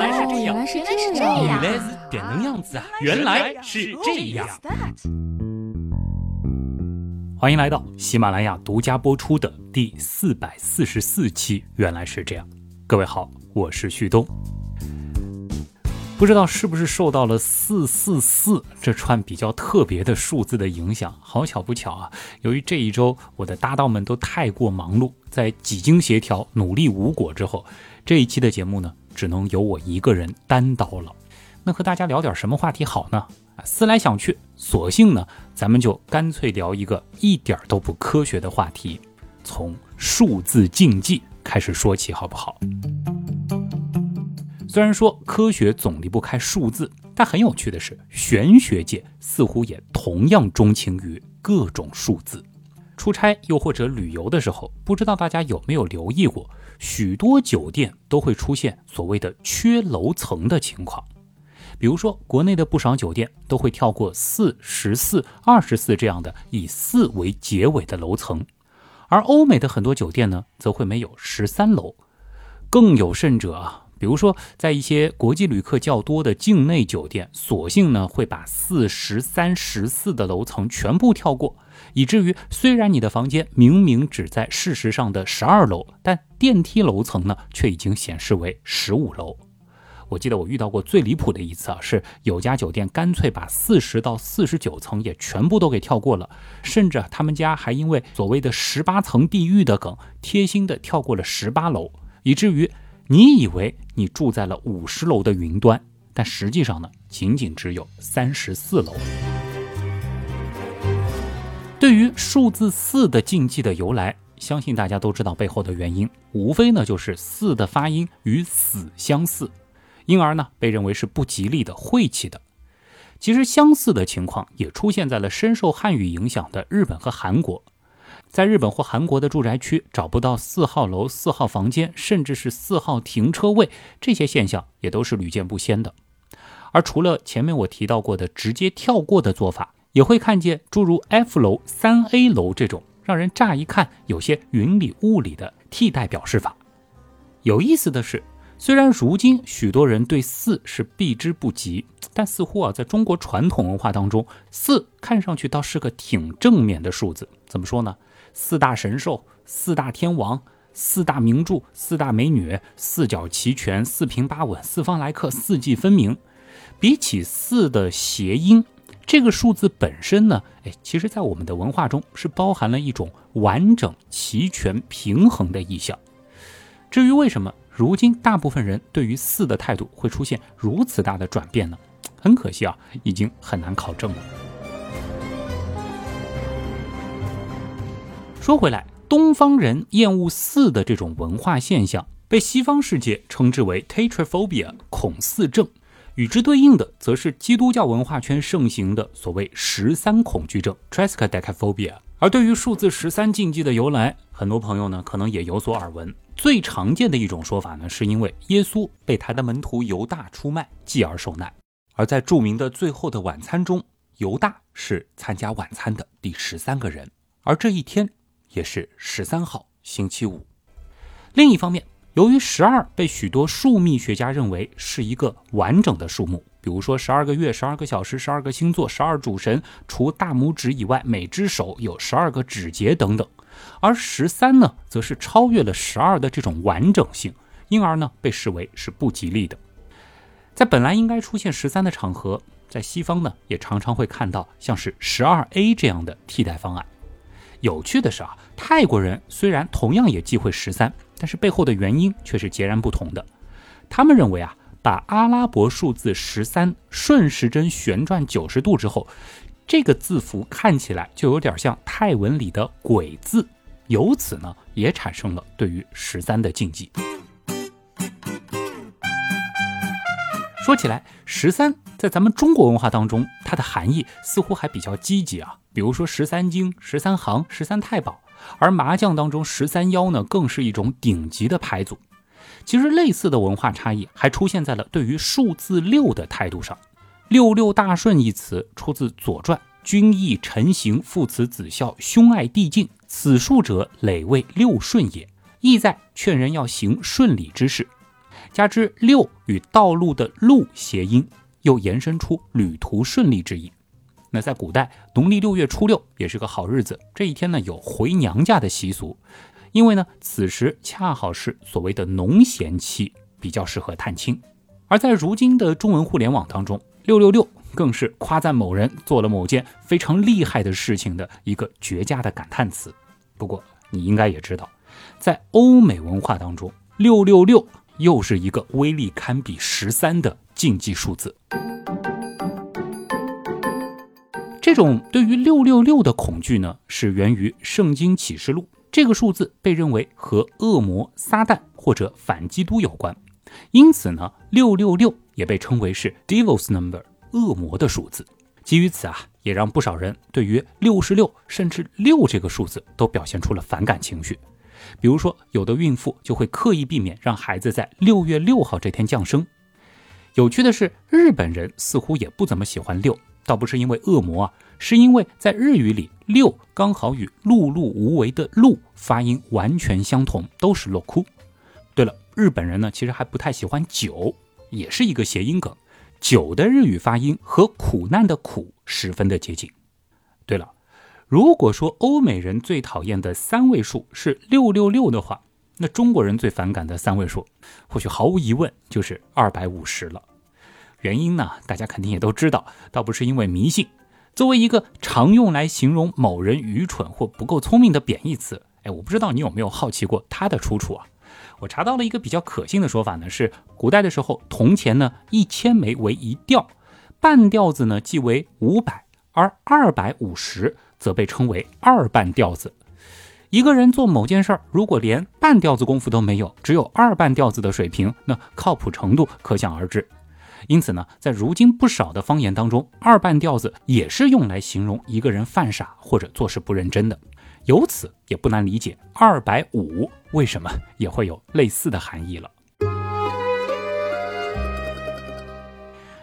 来是这样，原来是这样，原来是这能样子啊！原来是这样。欢迎来到喜马拉雅独家播出的第四百四十四期。原来是这样，各位好，我是旭东。不知道是不是受到了四四四这串比较特别的数字的影响？好巧不巧啊！由于这一周我的搭档们都太过忙碌，在几经协调、努力无果之后，这一期的节目呢，只能由我一个人单刀了。那和大家聊点什么话题好呢？思来想去，索性呢，咱们就干脆聊一个一点都不科学的话题，从数字竞技开始说起，好不好？虽然说科学总离不开数字，但很有趣的是，玄学界似乎也同样钟情于各种数字。出差又或者旅游的时候，不知道大家有没有留意过，许多酒店都会出现所谓的缺楼层的情况。比如说，国内的不少酒店都会跳过四、十四、二十四这样的以四为结尾的楼层，而欧美的很多酒店呢，则会没有十三楼。更有甚者啊。比如说，在一些国际旅客较多的境内酒店，索性呢会把四、十三、十四的楼层全部跳过，以至于虽然你的房间明明只在事实上的十二楼，但电梯楼层呢却已经显示为十五楼。我记得我遇到过最离谱的一次啊，是有家酒店干脆把四十到四十九层也全部都给跳过了，甚至他们家还因为所谓的十八层地狱的梗，贴心的跳过了十八楼，以至于。你以为你住在了五十楼的云端，但实际上呢，仅仅只有三十四楼。对于数字四的禁忌的由来，相信大家都知道背后的原因，无非呢就是四的发音与死相似，因而呢被认为是不吉利的、晦气的。其实相似的情况也出现在了深受汉语影响的日本和韩国。在日本或韩国的住宅区找不到四号楼、四号房间，甚至是四号停车位，这些现象也都是屡见不鲜的。而除了前面我提到过的直接跳过的做法，也会看见诸如 F 楼、三 A 楼这种让人乍一看有些云里雾里的替代表示法。有意思的是，虽然如今许多人对四是避之不及，但似乎啊，在中国传统文化当中，四看上去倒是个挺正面的数字。怎么说呢？四大神兽、四大天王、四大名著、四大美女、四角齐全、四平八稳、四方来客、四季分明。比起四的谐音，这个数字本身呢，哎，其实在我们的文化中是包含了一种完整、齐全、平衡的意象。至于为什么如今大部分人对于四的态度会出现如此大的转变呢？很可惜啊，已经很难考证了。说回来，东方人厌恶四的这种文化现象，被西方世界称之为 tetraphobia 恐四症。与之对应的，则是基督教文化圈盛行的所谓十三恐惧症 triskaidekaphobia。而对于数字十三禁忌的由来，很多朋友呢可能也有所耳闻。最常见的一种说法呢，是因为耶稣被他的门徒犹大出卖，继而受难。而在著名的最后的晚餐中，犹大是参加晚餐的第十三个人，而这一天。也是十三号星期五。另一方面，由于十二被许多数秘学家认为是一个完整的数目，比如说十二个月、十二个小时、十二个星座、十二主神，除大拇指以外，每只手有十二个指节等等。而十三呢，则是超越了十二的这种完整性，因而呢，被视为是不吉利的。在本来应该出现十三的场合，在西方呢，也常常会看到像是十二 A 这样的替代方案。有趣的是啊，泰国人虽然同样也忌讳十三，但是背后的原因却是截然不同的。他们认为啊，把阿拉伯数字十三顺时针旋转九十度之后，这个字符看起来就有点像泰文里的鬼字，由此呢，也产生了对于十三的禁忌。说起来，十三在咱们中国文化当中，它的含义似乎还比较积极啊。比如说十三经、十三行、十三太保，而麻将当中十三幺呢，更是一种顶级的牌组。其实类似的文化差异还出现在了对于数字六的态度上。六六大顺一词出自《左传》，君义臣行，父慈子孝，兄爱弟敬，此数者累为六顺也，意在劝人要行顺理之事。加之六与道路的路谐音，又延伸出旅途顺利之意。那在古代，农历六月初六也是个好日子，这一天呢有回娘家的习俗，因为呢此时恰好是所谓的农闲期，比较适合探亲。而在如今的中文互联网当中，六六六更是夸赞某人做了某件非常厉害的事情的一个绝佳的感叹词。不过你应该也知道，在欧美文化当中，六六六又是一个威力堪比十三的禁忌数字。这种对于六六六的恐惧呢，是源于《圣经启示录》。这个数字被认为和恶魔撒旦或者反基督有关，因此呢，六六六也被称为是 Devil's Number，恶魔的数字。基于此啊，也让不少人对于六十六甚至六这个数字都表现出了反感情绪。比如说，有的孕妇就会刻意避免让孩子在六月六号这天降生。有趣的是，日本人似乎也不怎么喜欢六。倒不是因为恶魔啊，是因为在日语里，六刚好与碌碌无为的碌发音完全相同，都是落哭。对了，日本人呢其实还不太喜欢九，也是一个谐音梗。九的日语发音和苦难的苦十分的接近。对了，如果说欧美人最讨厌的三位数是六六六的话，那中国人最反感的三位数，或许毫无疑问就是二百五十了。原因呢，大家肯定也都知道，倒不是因为迷信。作为一个常用来形容某人愚蠢或不够聪明的贬义词，哎，我不知道你有没有好奇过它的出处啊？我查到了一个比较可信的说法呢，是古代的时候，铜钱呢一千枚为一吊，半吊子呢即为五百，而二百五十则被称为二半吊子。一个人做某件事儿，如果连半吊子功夫都没有，只有二半吊子的水平，那靠谱程度可想而知。因此呢，在如今不少的方言当中，二半吊子也是用来形容一个人犯傻或者做事不认真的。由此也不难理解，二百五为什么也会有类似的含义了。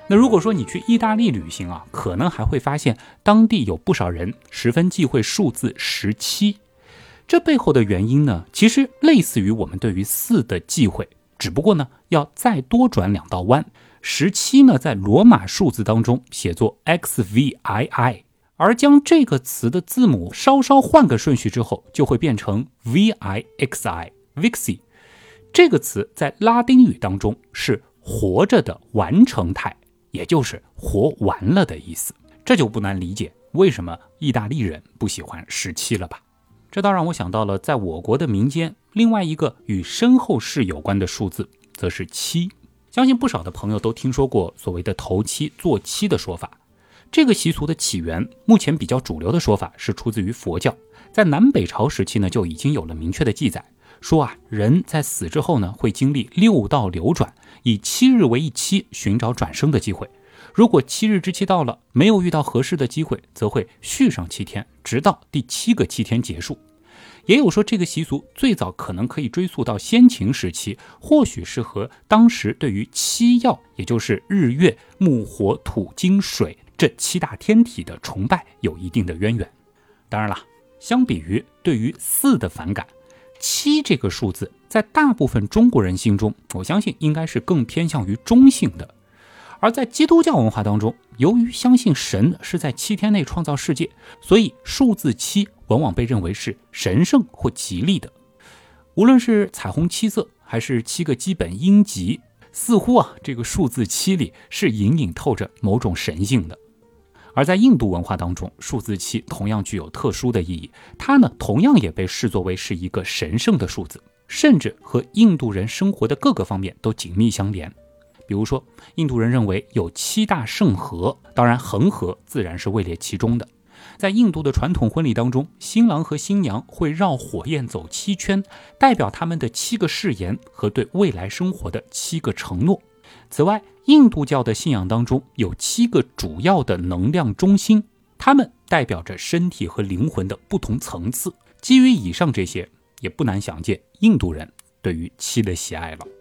那如果说你去意大利旅行啊，可能还会发现当地有不少人十分忌讳数字十七。这背后的原因呢，其实类似于我们对于四的忌讳，只不过呢，要再多转两道弯。十七呢，在罗马数字当中写作 XVII，而将这个词的字母稍稍换个顺序之后，就会变成 VIXI，Vixi。这个词在拉丁语当中是活着的完成态，也就是活完了的意思。这就不难理解为什么意大利人不喜欢十七了吧？这倒让我想到了，在我国的民间，另外一个与身后事有关的数字，则是七。相信不少的朋友都听说过所谓的头七做七的说法。这个习俗的起源，目前比较主流的说法是出自于佛教。在南北朝时期呢，就已经有了明确的记载，说啊，人在死之后呢，会经历六道流转，以七日为一期，寻找转生的机会。如果七日之期到了，没有遇到合适的机会，则会续上七天，直到第七个七天结束。也有说，这个习俗最早可能可以追溯到先秦时期，或许是和当时对于七曜，也就是日月木火土金水这七大天体的崇拜有一定的渊源。当然了，相比于对于四的反感，七这个数字在大部分中国人心中，我相信应该是更偏向于中性的。而在基督教文化当中，由于相信神是在七天内创造世界，所以数字七往往被认为是神圣或吉利的。无论是彩虹七色，还是七个基本音级，似乎啊，这个数字七里是隐隐透着某种神性的。而在印度文化当中，数字七同样具有特殊的意义，它呢，同样也被视作为是一个神圣的数字，甚至和印度人生活的各个方面都紧密相连。比如说，印度人认为有七大圣河，当然恒河自然是位列其中的。在印度的传统婚礼当中，新郎和新娘会绕火焰走七圈，代表他们的七个誓言和对未来生活的七个承诺。此外，印度教的信仰当中有七个主要的能量中心，它们代表着身体和灵魂的不同层次。基于以上这些，也不难想见印度人对于七的喜爱了。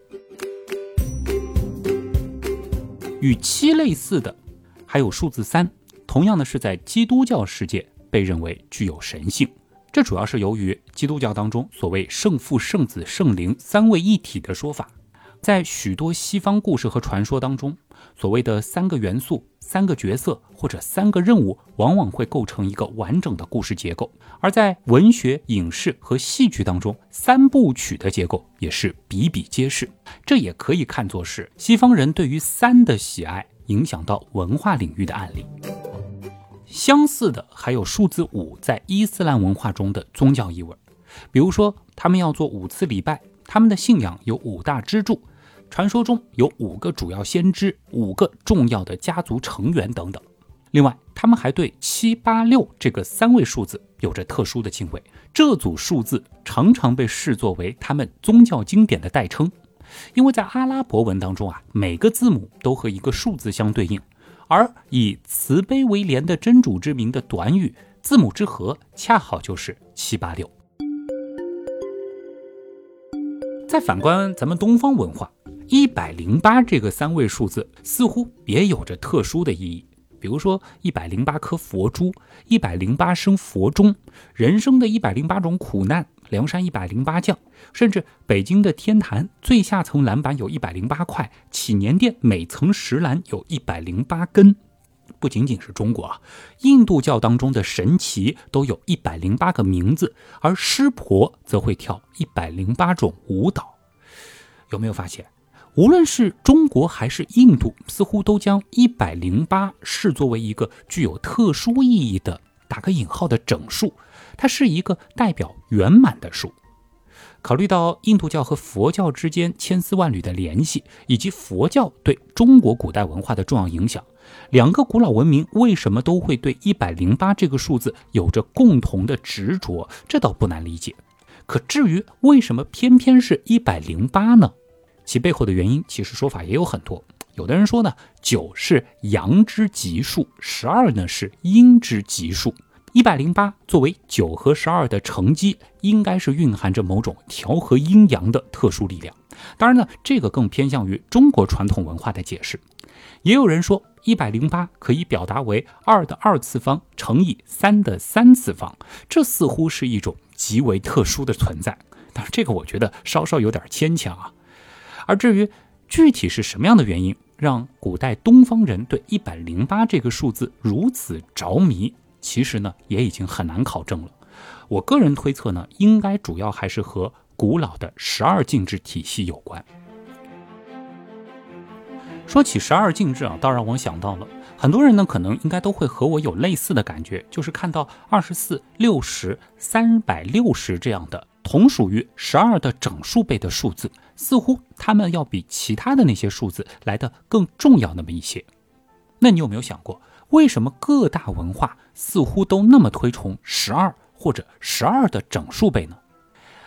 与七类似的，还有数字三，同样的是在基督教世界被认为具有神性。这主要是由于基督教当中所谓圣父、圣子、圣灵三位一体的说法。在许多西方故事和传说当中，所谓的三个元素、三个角色或者三个任务，往往会构成一个完整的故事结构。而在文学、影视和戏剧当中，三部曲的结构也是比比皆是。这也可以看作是西方人对于三的喜爱影响到文化领域的案例。相似的还有数字五在伊斯兰文化中的宗教意味，比如说他们要做五次礼拜，他们的信仰有五大支柱。传说中有五个主要先知，五个重要的家族成员等等。另外，他们还对七八六这个三位数字有着特殊的敬畏。这组数字常常被视作为他们宗教经典的代称，因为在阿拉伯文当中啊，每个字母都和一个数字相对应，而以慈悲为廉的真主之名的短语字母之和恰好就是七八六。再反观咱们东方文化。一百零八这个三位数字似乎也有着特殊的意义，比如说一百零八颗佛珠，一百零八声佛钟，人生的一百零八种苦难，梁山一百零八将，甚至北京的天坛最下层栏板有一百零八块，祈年殿每层石栏有一百零八根。不仅仅是中国啊，印度教当中的神奇都有一百零八个名字，而湿婆则会跳一百零八种舞蹈。有没有发现？无论是中国还是印度，似乎都将一百零八视作为一个具有特殊意义的打个引号的整数，它是一个代表圆满的数。考虑到印度教和佛教之间千丝万缕的联系，以及佛教对中国古代文化的重要影响，两个古老文明为什么都会对一百零八这个数字有着共同的执着，这倒不难理解。可至于为什么偏偏是一百零八呢？其背后的原因，其实说法也有很多。有的人说呢，九是阳之极数，十二呢是阴之极数。一百零八作为九和十二的乘积，应该是蕴含着某种调和阴阳的特殊力量。当然呢，这个更偏向于中国传统文化的解释。也有人说，一百零八可以表达为二的二次方乘以三的三次方，这似乎是一种极为特殊的存在。但是这个我觉得稍稍有点牵强啊。而至于具体是什么样的原因，让古代东方人对一百零八这个数字如此着迷，其实呢也已经很难考证了。我个人推测呢，应该主要还是和古老的十二进制体系有关。说起十二进制啊，倒让我想到了很多人呢，可能应该都会和我有类似的感觉，就是看到二十四、六十、三百六十这样的同属于十二的整数倍的数字。似乎它们要比其他的那些数字来的更重要那么一些。那你有没有想过，为什么各大文化似乎都那么推崇十二或者十二的整数倍呢？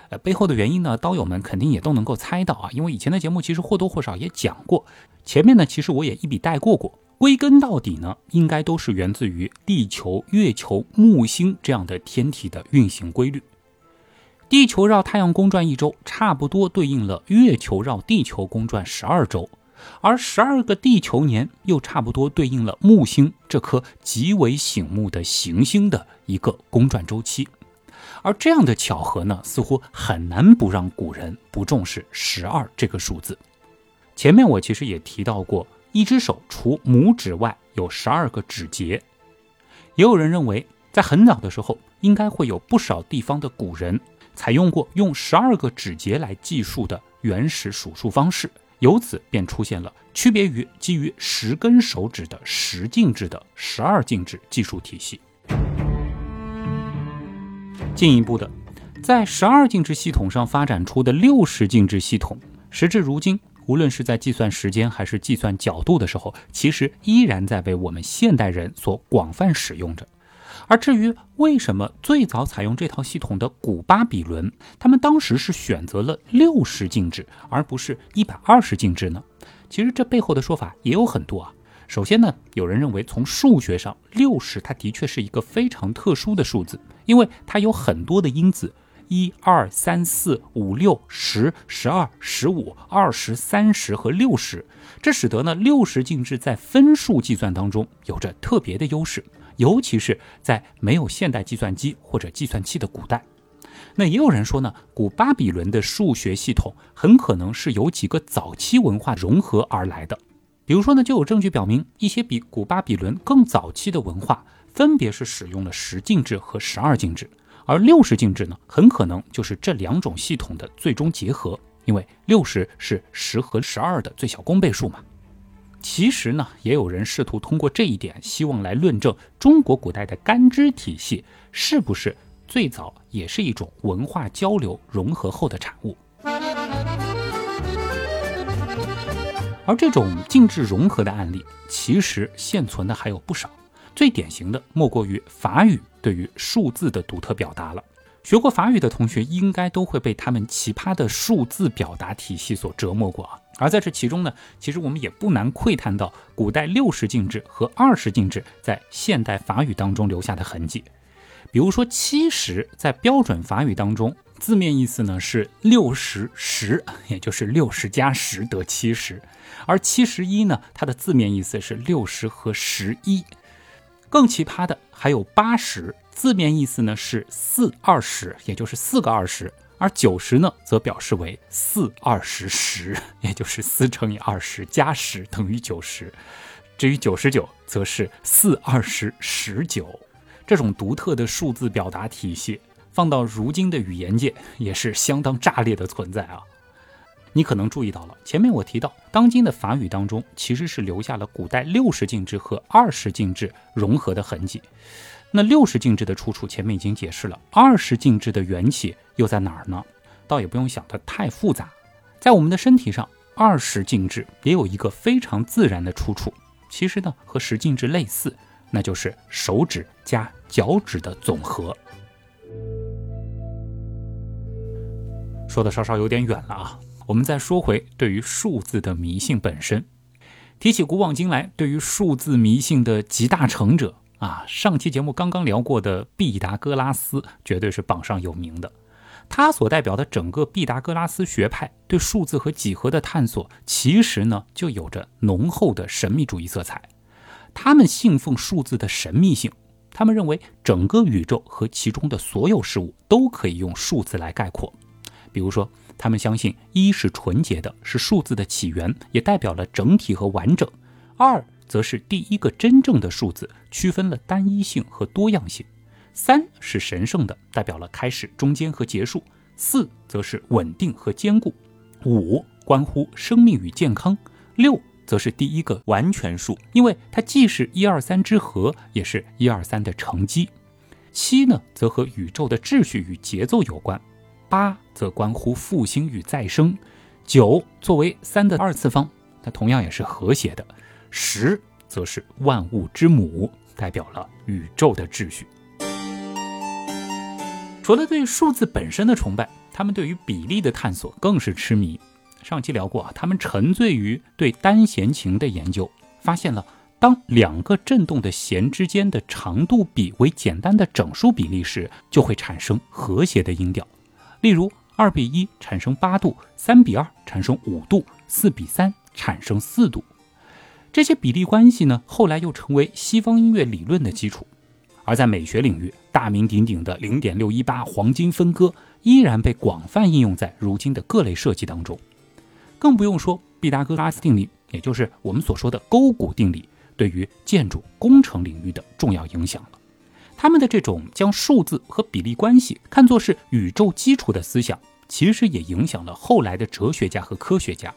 呃，背后的原因呢，刀友们肯定也都能够猜到啊，因为以前的节目其实或多或少也讲过。前面呢，其实我也一笔带过过。归根到底呢，应该都是源自于地球、月球、木星这样的天体的运行规律。地球绕太阳公转一周，差不多对应了月球绕地球公转十二周，而十二个地球年又差不多对应了木星这颗极为醒目的行星的一个公转周期。而这样的巧合呢，似乎很难不让古人不重视十二这个数字。前面我其实也提到过，一只手除拇指外有十二个指节，也有人认为，在很早的时候，应该会有不少地方的古人。采用过用十二个指节来计数的原始数数方式，由此便出现了区别于基于十根手指的十进制的十二进制计数体系。进一步的，在十二进制系统上发展出的六十进制系统，时至如今，无论是在计算时间还是计算角度的时候，其实依然在被我们现代人所广泛使用着。而至于为什么最早采用这套系统的古巴比伦，他们当时是选择了六十进制而不是一百二十进制呢？其实这背后的说法也有很多啊。首先呢，有人认为从数学上，六十它的确是一个非常特殊的数字，因为它有很多的因子，一二三四五六十十二十五二十三十和六十，这使得呢六十进制在分数计算当中有着特别的优势。尤其是在没有现代计算机或者计算器的古代，那也有人说呢，古巴比伦的数学系统很可能是由几个早期文化融合而来的。比如说呢，就有证据表明，一些比古巴比伦更早期的文化，分别是使用了十进制和十二进制，而六十进制呢，很可能就是这两种系统的最终结合，因为六十是十和十二的最小公倍数嘛。其实呢，也有人试图通过这一点，希望来论证中国古代的干支体系是不是最早也是一种文化交流融合后的产物。而这种静制融合的案例，其实现存的还有不少。最典型的莫过于法语对于数字的独特表达了。学过法语的同学，应该都会被他们奇葩的数字表达体系所折磨过啊。而在这其中呢，其实我们也不难窥探到古代六十进制和二十进制在现代法语当中留下的痕迹。比如说，七十在标准法语当中，字面意思呢是六十十，也就是六十加十得七十；而七十一呢，它的字面意思是六十和十一。更奇葩的还有八十，字面意思呢是四二十，也就是四个二十。而九十呢，则表示为四二十十，也就是四乘以二十加十等于九十。至于九十九，则是四二十十九。这种独特的数字表达体系，放到如今的语言界，也是相当炸裂的存在啊！你可能注意到了，前面我提到，当今的法语当中，其实是留下了古代六十进制和二十进制融合的痕迹。那六十进制的出处前面已经解释了，二十进制的缘起又在哪儿呢？倒也不用想得太复杂，在我们的身体上，二十进制也有一个非常自然的出处，其实呢和十进制类似，那就是手指加脚趾的总和。说的稍稍有点远了啊，我们再说回对于数字的迷信本身。提起古往今来对于数字迷信的集大成者。啊，上期节目刚刚聊过的毕达哥拉斯绝对是榜上有名的。他所代表的整个毕达哥拉斯学派对数字和几何的探索，其实呢就有着浓厚的神秘主义色彩。他们信奉数字的神秘性，他们认为整个宇宙和其中的所有事物都可以用数字来概括。比如说，他们相信一是纯洁的，是数字的起源，也代表了整体和完整；二。则是第一个真正的数字，区分了单一性和多样性。三是神圣的，代表了开始、中间和结束。四则是稳定和坚固。五关乎生命与健康。六则是第一个完全数，因为它既是一二三之和，也是一二三的乘积。七呢，则和宇宙的秩序与节奏有关。八则关乎复兴与再生。九作为三的二次方，它同样也是和谐的。十则是万物之母，代表了宇宙的秩序。除了对数字本身的崇拜，他们对于比例的探索更是痴迷。上期聊过啊，他们沉醉于对单弦琴的研究，发现了当两个振动的弦之间的长度比为简单的整数比例时，就会产生和谐的音调。例如，二比一产生八度，三比二产生五度，四比三产生四度。这些比例关系呢，后来又成为西方音乐理论的基础。而在美学领域，大名鼎鼎的零点六一八黄金分割依然被广泛应用在如今的各类设计当中。更不用说毕达哥拉斯定理，也就是我们所说的勾股定理，对于建筑工程领域的重要影响了。他们的这种将数字和比例关系看作是宇宙基础的思想，其实也影响了后来的哲学家和科学家。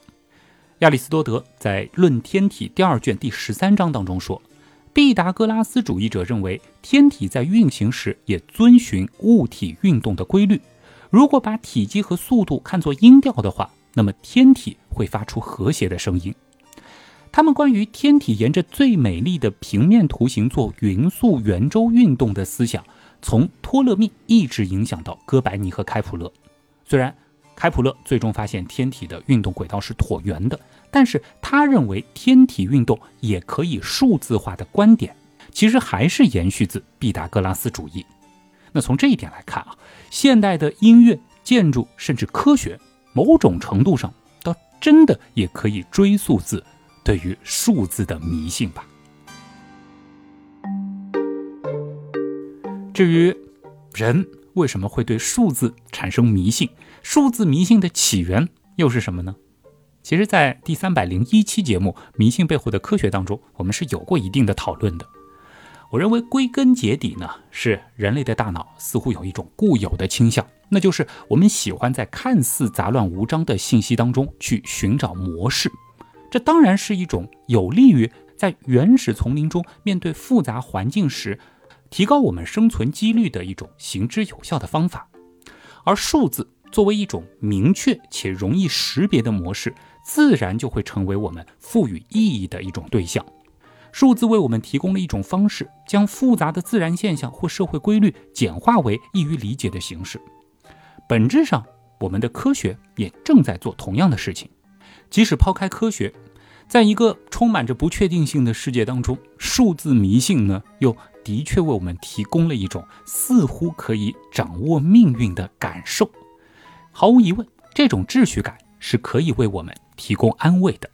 亚里士多德在《论天体》第二卷第十三章当中说，毕达哥拉斯主义者认为天体在运行时也遵循物体运动的规律。如果把体积和速度看作音调的话，那么天体会发出和谐的声音。他们关于天体沿着最美丽的平面图形做匀速圆周运动的思想，从托勒密一直影响到哥白尼和开普勒。虽然开普勒最终发现天体的运动轨道是椭圆的，但是他认为天体运动也可以数字化的观点，其实还是延续自毕达哥拉斯主义。那从这一点来看啊，现代的音乐、建筑甚至科学，某种程度上倒真的也可以追溯自对于数字的迷信吧。至于人为什么会对数字产生迷信？数字迷信的起源又是什么呢？其实，在第三百零一期节目《迷信背后的科学》当中，我们是有过一定的讨论的。我认为归根结底呢，是人类的大脑似乎有一种固有的倾向，那就是我们喜欢在看似杂乱无章的信息当中去寻找模式。这当然是一种有利于在原始丛林中面对复杂环境时，提高我们生存几率的一种行之有效的方法。而数字作为一种明确且容易识别的模式。自然就会成为我们赋予意义的一种对象。数字为我们提供了一种方式，将复杂的自然现象或社会规律简化为易于理解的形式。本质上，我们的科学也正在做同样的事情。即使抛开科学，在一个充满着不确定性的世界当中，数字迷信呢，又的确为我们提供了一种似乎可以掌握命运的感受。毫无疑问，这种秩序感是可以为我们。提供安慰的。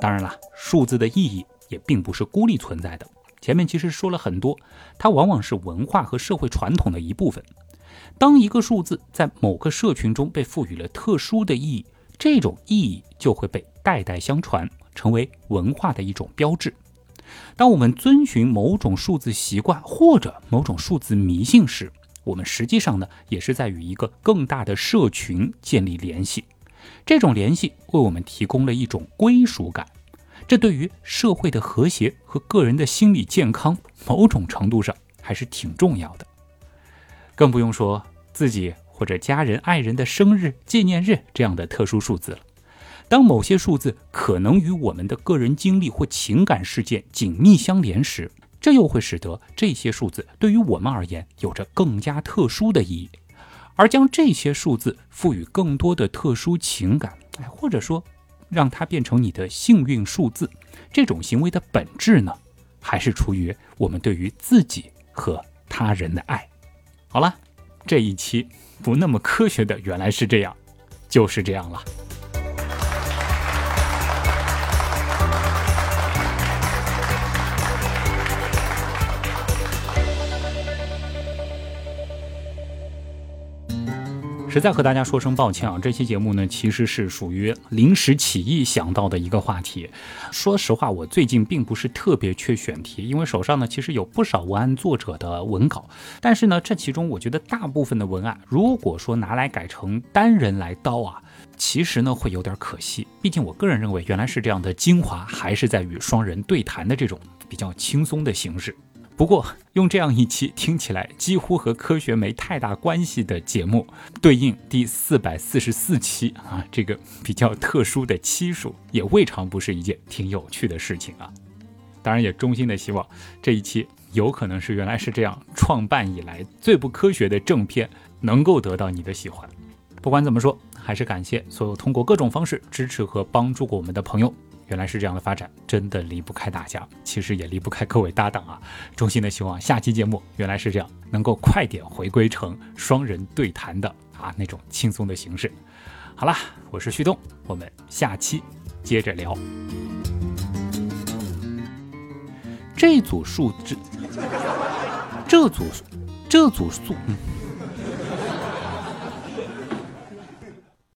当然了，数字的意义也并不是孤立存在的。前面其实说了很多，它往往是文化和社会传统的一部分。当一个数字在某个社群中被赋予了特殊的意义，这种意义就会被代代相传，成为文化的一种标志。当我们遵循某种数字习惯或者某种数字迷信时，我们实际上呢，也是在与一个更大的社群建立联系，这种联系为我们提供了一种归属感，这对于社会的和谐和个人的心理健康，某种程度上还是挺重要的。更不用说自己或者家人、爱人的生日、纪念日这样的特殊数字了。当某些数字可能与我们的个人经历或情感事件紧密相连时，这又会使得这些数字对于我们而言有着更加特殊的意义，而将这些数字赋予更多的特殊情感，或者说让它变成你的幸运数字，这种行为的本质呢，还是出于我们对于自己和他人的爱。好了，这一期不那么科学的原来是这样，就是这样了。实在和大家说声抱歉啊！这期节目呢，其实是属于临时起意想到的一个话题。说实话，我最近并不是特别缺选题，因为手上呢其实有不少文案作者的文稿。但是呢，这其中我觉得大部分的文案，如果说拿来改成单人来刀啊，其实呢会有点可惜。毕竟我个人认为，原来是这样的精华，还是在与双人对谈的这种比较轻松的形式。不过，用这样一期听起来几乎和科学没太大关系的节目，对应第四百四十四期啊，这个比较特殊的期数，也未尝不是一件挺有趣的事情啊。当然，也衷心的希望这一期有可能是原来是这样创办以来最不科学的正片，能够得到你的喜欢。不管怎么说，还是感谢所有通过各种方式支持和帮助过我们的朋友。原来是这样的发展，真的离不开大家，其实也离不开各位搭档啊！衷心的希望下期节目原来是这样，能够快点回归成双人对谈的啊那种轻松的形式。好啦，我是旭东，我们下期接着聊。这组数字，这组，这组数，嗯。